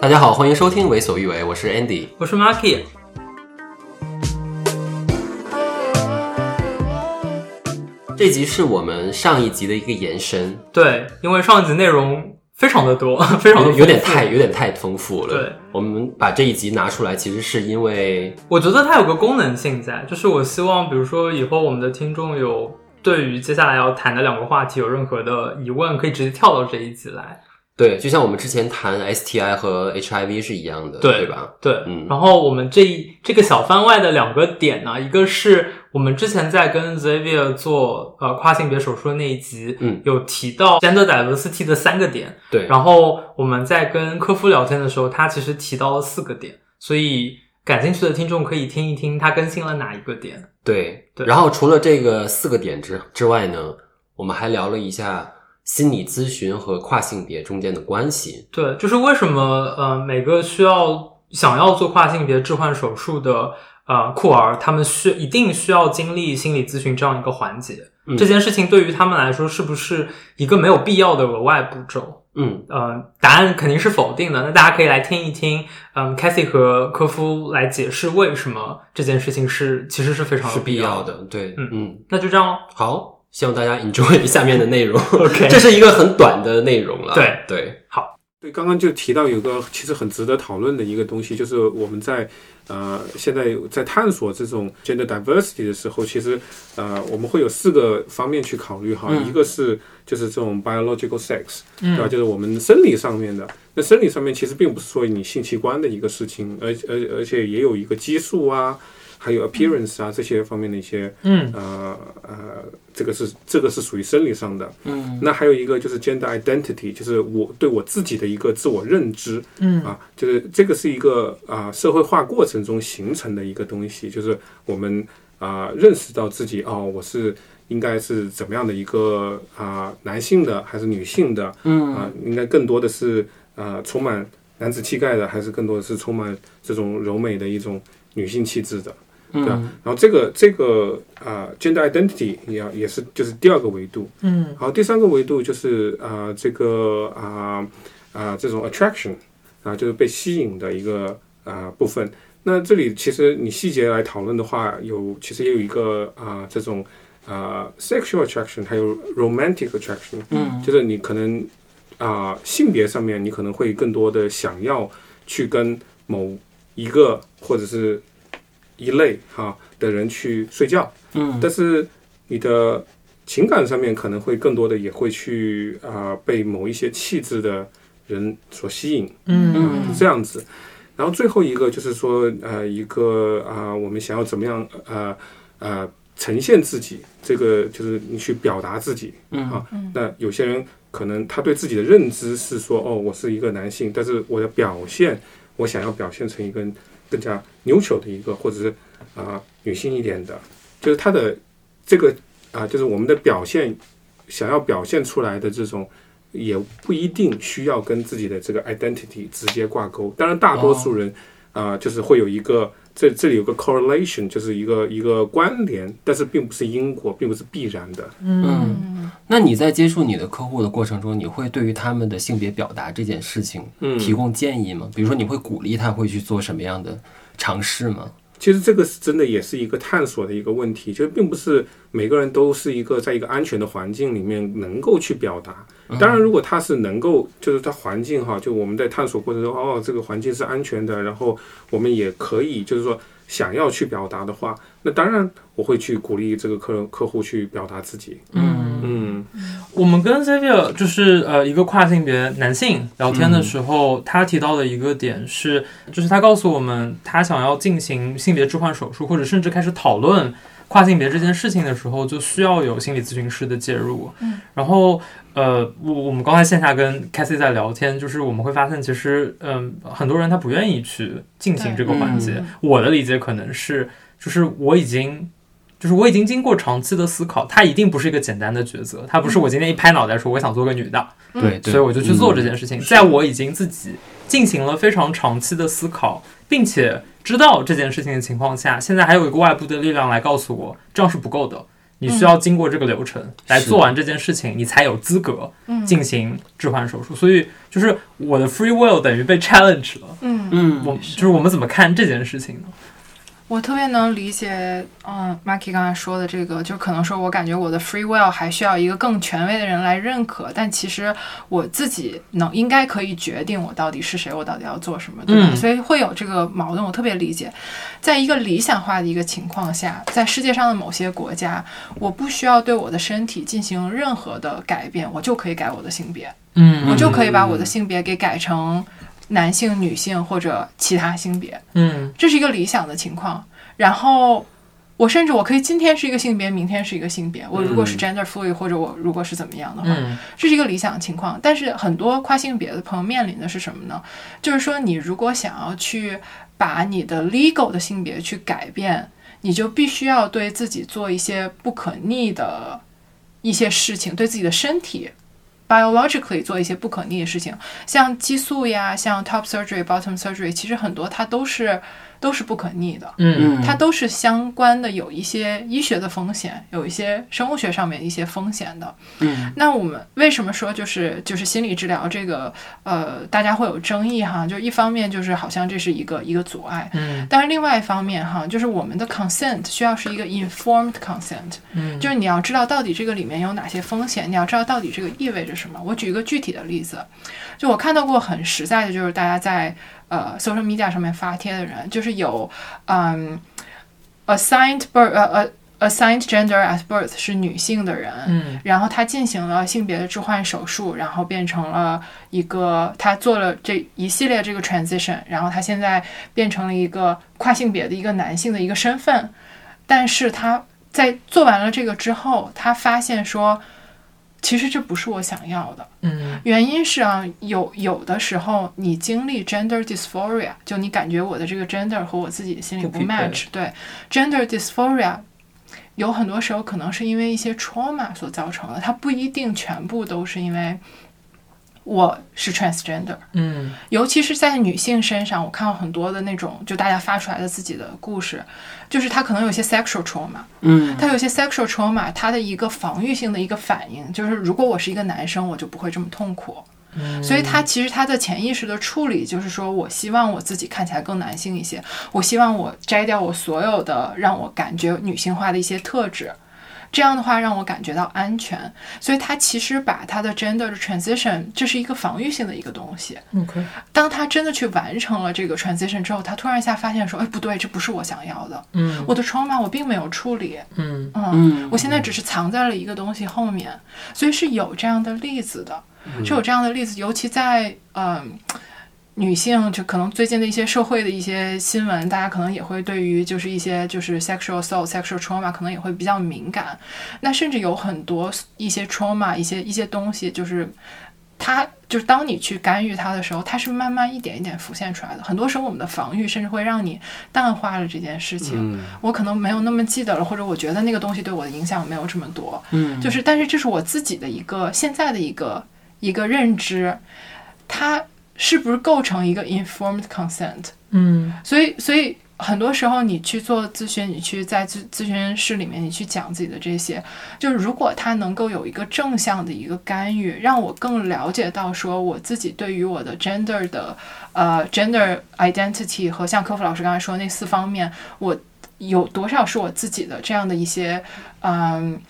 大家好，欢迎收听《为所欲为》，我是 Andy，我是 Marky。这集是我们上一集的一个延伸，对，因为上一集内容非常的多，非常的有点太有点太丰富了。对，我们把这一集拿出来，其实是因为我觉得它有个功能性在，就是我希望，比如说以后我们的听众有对于接下来要谈的两个话题有任何的疑问，可以直接跳到这一集来。对，就像我们之前谈 STI 和 HIV 是一样的，对，对吧？对，嗯。然后我们这一这个小番外的两个点呢，一个是我们之前在跟 Xavier 做呃跨性别手术的那一集，嗯，有提到 gender diversity 的三个点，对。然后我们在跟科夫聊天的时候，他其实提到了四个点，所以感兴趣的听众可以听一听他更新了哪一个点。对，对。然后除了这个四个点之之外呢，我们还聊了一下。心理咨询和跨性别中间的关系，对，就是为什么呃，每个需要想要做跨性别置换手术的呃酷儿，他们需一定需要经历心理咨询这样一个环节。嗯，这件事情对于他们来说是不是一个没有必要的额外步骤？嗯，呃，答案肯定是否定的。那大家可以来听一听，嗯，Cathy 和科夫来解释为什么这件事情是其实是非常。是必要的。对，嗯嗯，那就这样咯。好。希望大家 enjoy 下面的内容。OK，这是一个很短的内容了。对对，好。对，刚刚就提到有个其实很值得讨论的一个东西，就是我们在呃现在在探索这种 gender diversity 的时候，其实呃我们会有四个方面去考虑哈、嗯。一个是就是这种 biological sex，、嗯、对吧？就是我们生理上面的。那生理上面其实并不是说你性器官的一个事情，而而而且也有一个激素啊。还有 appearance 啊这些方面的一些，嗯，呃呃，这个是这个是属于生理上的，嗯，那还有一个就是 gender identity，就是我对我自己的一个自我认知，嗯。啊，就是这个是一个啊、呃、社会化过程中形成的一个东西，就是我们啊、呃、认识到自己哦，我是应该是怎么样的一个啊、呃、男性的还是女性的，嗯。啊，应该更多的是啊、呃、充满男子气概的，还是更多的是充满这种柔美的一种女性气质的。对吧？然后这个这个啊、呃、，gender identity 也也是就是第二个维度。嗯。然后，第三个维度就是啊、呃，这个啊啊、呃呃、这种 attraction 啊、呃，就是被吸引的一个啊、呃、部分。那这里其实你细节来讨论的话，有其实也有一个啊、呃、这种啊、呃、sexual attraction，还有 romantic attraction。嗯。就是你可能啊、呃、性别上面，你可能会更多的想要去跟某一个或者是。一类哈的人去睡觉，嗯，但是你的情感上面可能会更多的也会去啊、呃、被某一些气质的人所吸引，嗯，嗯，是这样子。然后最后一个就是说呃一个啊、呃、我们想要怎么样呃呃呈现自己，这个就是你去表达自己，嗯啊，那有些人可能他对自己的认知是说哦我是一个男性，但是我的表现我想要表现成一个。更加牛球的一个，或者是啊、女性一点的，就是她的这个啊、就是我们的表现想要表现出来的这种，也不一定需要跟自己的这个 identity 直接挂钩。当然，大多数人啊、就是会有一个这这里有个 correlation，就是一个一个关联，但是并不是因果，并不是必然的。嗯，那你在接触你的客户的过程中，你会对于他们的性别表达这件事情提供建议吗？嗯、比如说，你会鼓励他会去做什么样的尝试吗？其实这个是真的，也是一个探索的一个问题，其实并不是每个人都是一个在一个安全的环境里面能够去表达。当然，如果他是能够，就是他环境哈，就我们在探索过程中，哦，这个环境是安全的，然后我们也可以，就是说想要去表达的话，那当然我会去鼓励这个客人客户去表达自己。嗯嗯，我们跟 Xavier 就是呃一个跨性别男性聊天的时候，嗯，他提到的一个点是，就是他告诉我们，他想要进行性别置换手术，或者甚至开始讨论。跨性别这件事情的时候，就需要有心理咨询师的介入。嗯，然后，呃，我我们刚才线下跟 Cathy 在聊天，就是我们会发现，其实，嗯、呃，很多人他不愿意去进行这个环节。我的理解可能是，就是我已经，就是我已经经过长期的思考，它一定不是一个简单的抉择，它不是我今天一拍脑袋说我想做个女的，对、嗯，所以我就去做这件事情。嗯、在我已经自己进行了非常长期的思考，并且。知道这件事情的情况下，现在还有一个外部的力量来告诉我，这样是不够的。你需要经过这个流程来做完这件事情，你才有资格进行置换手术。所以就是我的 free will 等于被 challenge 了。嗯嗯，我就是我们怎么看这件事情呢？我特别能理解，嗯，Marky 刚才说的这个，就可能说我感觉我的 free will 还需要一个更权威的人来认可，但其实我自己能应该可以决定我到底是谁，我到底要做什么，对吧？嗯，所以会有这个矛盾，我特别理解。在一个理想化的一个情况下，在世界上的某些国家，我不需要对我的身体进行任何的改变，我就可以改我的性别，嗯，我就可以把我的性别给改成。男性、女性或者其他性别，嗯，这是一个理想的情况。然后我甚至我可以今天是一个性别，明天是一个性别。我如果是 gender fluid，或者我如果是怎么样的话，嗯，这是一个理想的情况。但是很多跨性别的朋友面临的是什么呢？就是说，你如果想要去把你的 legal 的性别去改变，你就必须要对自己做一些不可逆的一些事情，对自己的身体。Biologically 做一些不可逆的事情，像激素呀，像 top surgery、bottom surgery，其实很多它都是都是不可逆的，嗯，它都是相关的，有一些医学的风险，有一些生物学上面一些风险的。嗯，那我们为什么说就是就是心理治疗这个呃，大家会有争议哈？就一方面就是好像这是一个一个阻碍，嗯，但是另外一方面哈，就是我们的 consent 需要是一个 informed consent，嗯，就是你要知道到底这个里面有哪些风险，你要知道到底这个意味着什么。我举一个具体的例子，就我看到过很实在的，就是大家在。呃，social media 上面发帖的人，就是有，嗯，assigned birth，呃呃，assigned gender at birth 是女性的人，嗯，然后他进行了性别的置换手术，然后变成了一个，他做了这一系列这个 transition，然后他现在变成了一个跨性别的一个男性的一个身份，但是他在做完了这个之后，他发现说。其实这不是我想要的，嗯，原因是啊，有有的时候你经历 gender dysphoria，就你感觉我的这个 gender 和我自己的心里不 match，对，gender dysphoria，有很多时候可能是因为一些 trauma 所造成的，它不一定全部都是因为。我是 transgender，嗯，尤其是在女性身上，我看到很多的那种，就大家发出来的自己的故事，就是她可能有些 sexual trauma，嗯，她有些 sexual trauma，她的一个防御性的一个反应，就是如果我是一个男生，我就不会这么痛苦，嗯，所以她其实她的潜意识的处理就是说，我希望我自己看起来更男性一些，我希望我摘掉我所有的让我感觉女性化的一些特质。这样的话让我感觉到安全，所以他其实把他的 gender 的 transition，这是一个防御性的一个东西。OK，当他真的去完成了这个 transition 之后，他突然一下发现说，哎，不对，这不是我想要的。嗯，我的 trauma 我并没有处理。嗯嗯，我现在只是藏在了一个东西后面，所以是有这样的例子的，是有这样的例子，尤其在嗯。女性就可能最近的一些社会的一些新闻，大家可能也会对于就是一些就是 sexual assault、sexual trauma 可能也会比较敏感。那甚至有很多一些 trauma、一些一些东西，就是它就是当你去干预它的时候，它是慢慢一点一点浮现出来的。很多时候我们的防御甚至会让你淡化了这件事情。嗯、我可能没有那么记得了，或者我觉得那个东西对我的影响没有这么多。嗯，就是但是这是我自己的一个现在的一个一个认知，它。是不是构成一个 informed consent？嗯，所以，所以很多时候你去做咨询，你去在咨咨询室里面，你去讲自己的这些，就是如果他能够有一个正向的一个干预，让我更了解到说我自己对于我的 gender 的呃 gender identity 和像科夫老师刚才说的那四方面，我有多少是我自己的这样的一些嗯，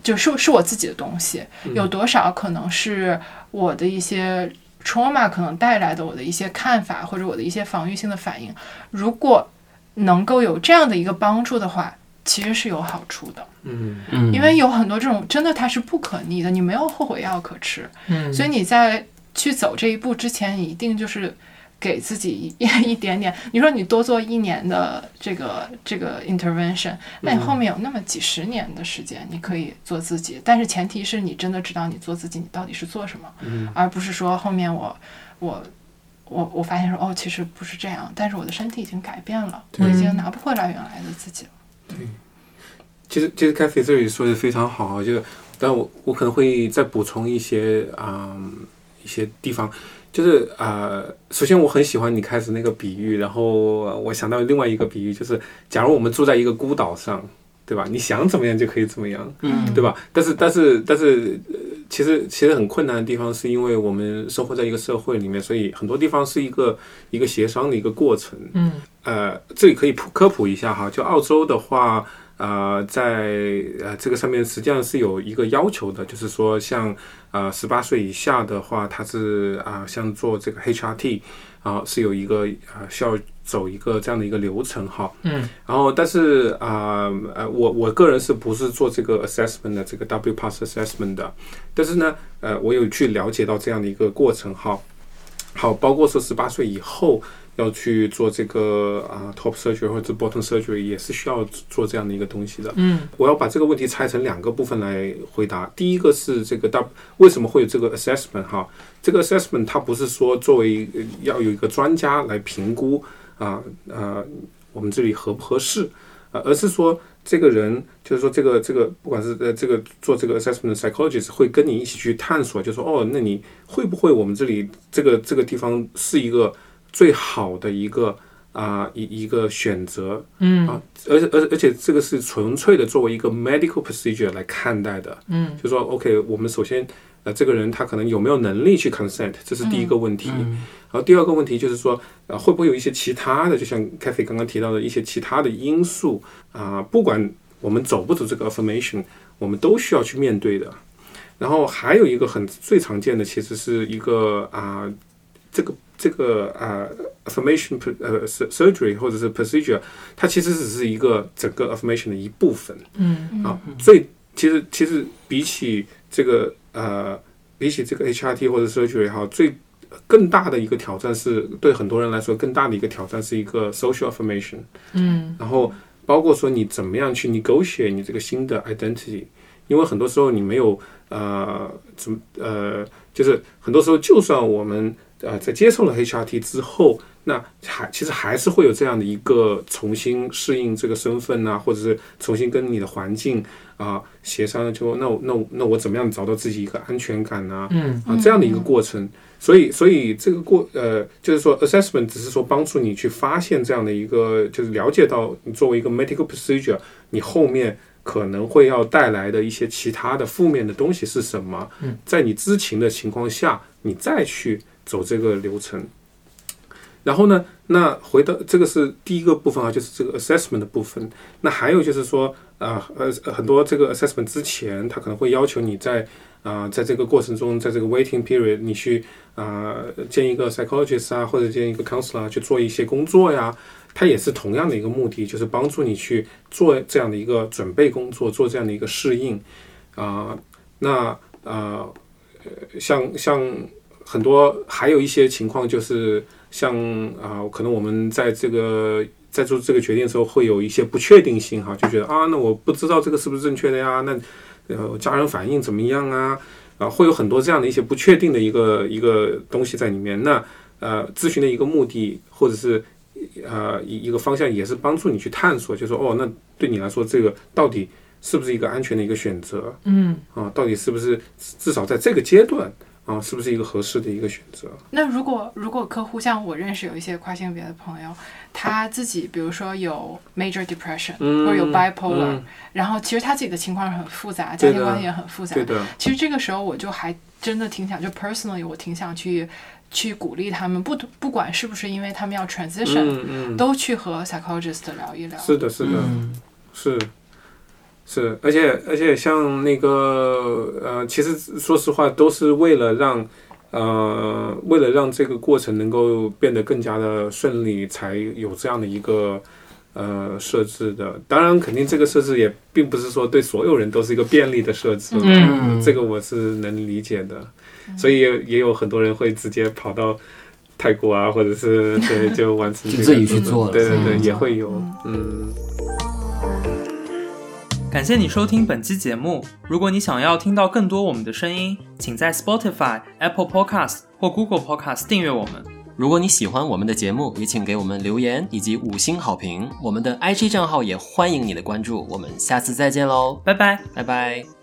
就是是我自己的东西，有多少可能是我的一些。Trauma 可能带来的我的一些看法或者我的一些防御性的反应，如果能够有这样的一个帮助的话，其实是有好处的。嗯嗯，因为有很多这种真的它是不可逆的，你没有后悔药可吃。嗯，所以你在去走这一步之前，你一定就是。给自己一 一点点，你说你多做一年的这个这个 intervention，那你后面有那么几十年的时间，你可以做自己，但是前提是你真的知道你做自己，你到底是做什么，嗯，而不是说后面我我我我发现说哦，其实不是这样，但是我的身体已经改变了，我已经拿不回来原来的自己了。对，其实其实 Cathy 这里说的非常好，就但我我可能会再补充一些啊、嗯、一些地方。就是啊、呃，首先我很喜欢你开始那个比喻，然后我想到另外一个比喻，就是假如我们住在一个孤岛上，对吧？你想怎么样就可以怎么样，嗯，对吧？但是但是但是，其实其实很困难的地方，是因为我们生活在一个社会里面，所以很多地方是一个一个协商的一个过程。嗯，呃，这里可以普科普一下哈，就澳洲的话，呃，在呃这个上面实际上是有一个要求的，就是说像呃十八岁以下的话，他是啊、呃、像做这个 HRT 啊、呃、是有一个呃需要。走一个这样的一个流程哈，嗯，然后但是啊呃，呃我我个人是不是做这个 assessment 的这个 W pass assessment 的，但是呢呃我有去了解到这样的一个过程哈，好，包括说十八岁以后要去做这个啊、呃、top surgery 或者 bottom surgery 也是需要做这样的一个东西的，嗯，我要把这个问题拆成两个部分来回答，第一个是这个大为什么会有这个 assessment 哈，这个 assessment 它不是说作为要有一个专家来评估。啊啊，我们这里合不合适啊？而是说，这个人就是说，这个这个，不管是呃这个做这个 assessment psychologist 会跟你一起去探索，就说哦，那你会不会我们这里这个这个地方是一个最好的一个啊一一个选择？嗯啊，而且而而且这个是纯粹的作为一个 medical procedure 来看待的。嗯，就说 OK，我们首先呃这个人他可能有没有能力去 consent，这是第一个问题。嗯然后第二个问题就是说，呃，会不会有一些其他的，就像 c a t h y 刚刚提到的一些其他的因素啊，呃，不管我们走不走这个 affirmation，我们都需要去面对的。然后还有一个很最常见的，其实是一个啊，呃，这个这个啊，呃，affirmation 呃 surgery 或者是 procedure，它其实只是一个整个 affirmation 的一部分。嗯啊，最其实其实比起这个呃，比起这个 HRT 或者 surgery 哈，最更大的一个挑战是对很多人来说，更大的一个挑战是一个 social affirmation。嗯，然后包括说你怎么样去 negotiate 你这个新的 identity，因为很多时候你没有呃怎么呃，就是很多时候就算我们呃在接受了 HRT 之后，那还其实还是会有这样的一个重新适应这个身份啊，或者是重新跟你的环境啊协商，就那我那我那我怎么样找到自己一个安全感啊？嗯啊这样的一个过程。所以，所以这个过呃，就是说，assessment 只是说帮助你去发现这样的一个，就是了解到你作为一个 medical procedure，你后面可能会要带来的一些其他的负面的东西是什么。嗯，在你知情的情况下，你再去走这个流程。然后呢，那回到这个是第一个部分啊，就是这个 assessment 的部分。那还有就是说，啊呃，很多这个 assessment 之前，他可能会要求你在啊、在这个过程中，在这个 waiting period，你去。啊、呃，见一个 psychologist 啊，或者见一个 counselor 去做一些工作呀，它也是同样的一个目的，就是帮助你去做这样的一个准备工作，做这样的一个适应啊、那啊、呃，像像很多还有一些情况，就是像啊、呃，可能我们在这个在做这个决定的时候，会有一些不确定性哈，就觉得啊，那我不知道这个是不是正确的呀？那呃，家人反应怎么样啊？啊，会有很多这样的一些不确定的一个一个东西在里面。那呃，咨询的一个目的或者是呃一一个方向，也是帮助你去探索，就是说哦，那对你来说，这个到底是不是一个安全的一个选择？嗯，啊，到底是不是至少在这个阶段？啊，是不是一个合适的一个选择？那如果如果客户像我认识有一些跨性别的朋友，他自己比如说有 major depression、嗯、或者有 bipolar，、嗯、然后其实他自己的情况很复杂，家庭关系也很复杂。对的。其实这个时候我就还真的挺想，就 personally 我挺想去去鼓励他们，不不管是不是因为他们要 transition，、嗯嗯、都去和 psychologist 聊一聊。是的，是的，嗯、是。是，而且而且像那个呃，其实说实话，都是为了让呃，为了让这个过程能够变得更加的顺利，才有这样的一个呃设置的。当然，肯定这个设置也并不是说对所有人都是一个便利的设置，嗯，这个我是能理解的。所以也也有很多人会直接跑到泰国啊，或者是对，就完成、这个、自己去做了，对对对，嗯、也会有，嗯。感谢你收听本期节目。如果你想要听到更多我们的声音，请在 Spotify、Apple Podcast 或 Google Podcast 订阅我们。如果你喜欢我们的节目，也请给我们留言以及五星好评。我们的 IG 账号也欢迎你的关注。我们下次再见喽，拜拜，拜拜。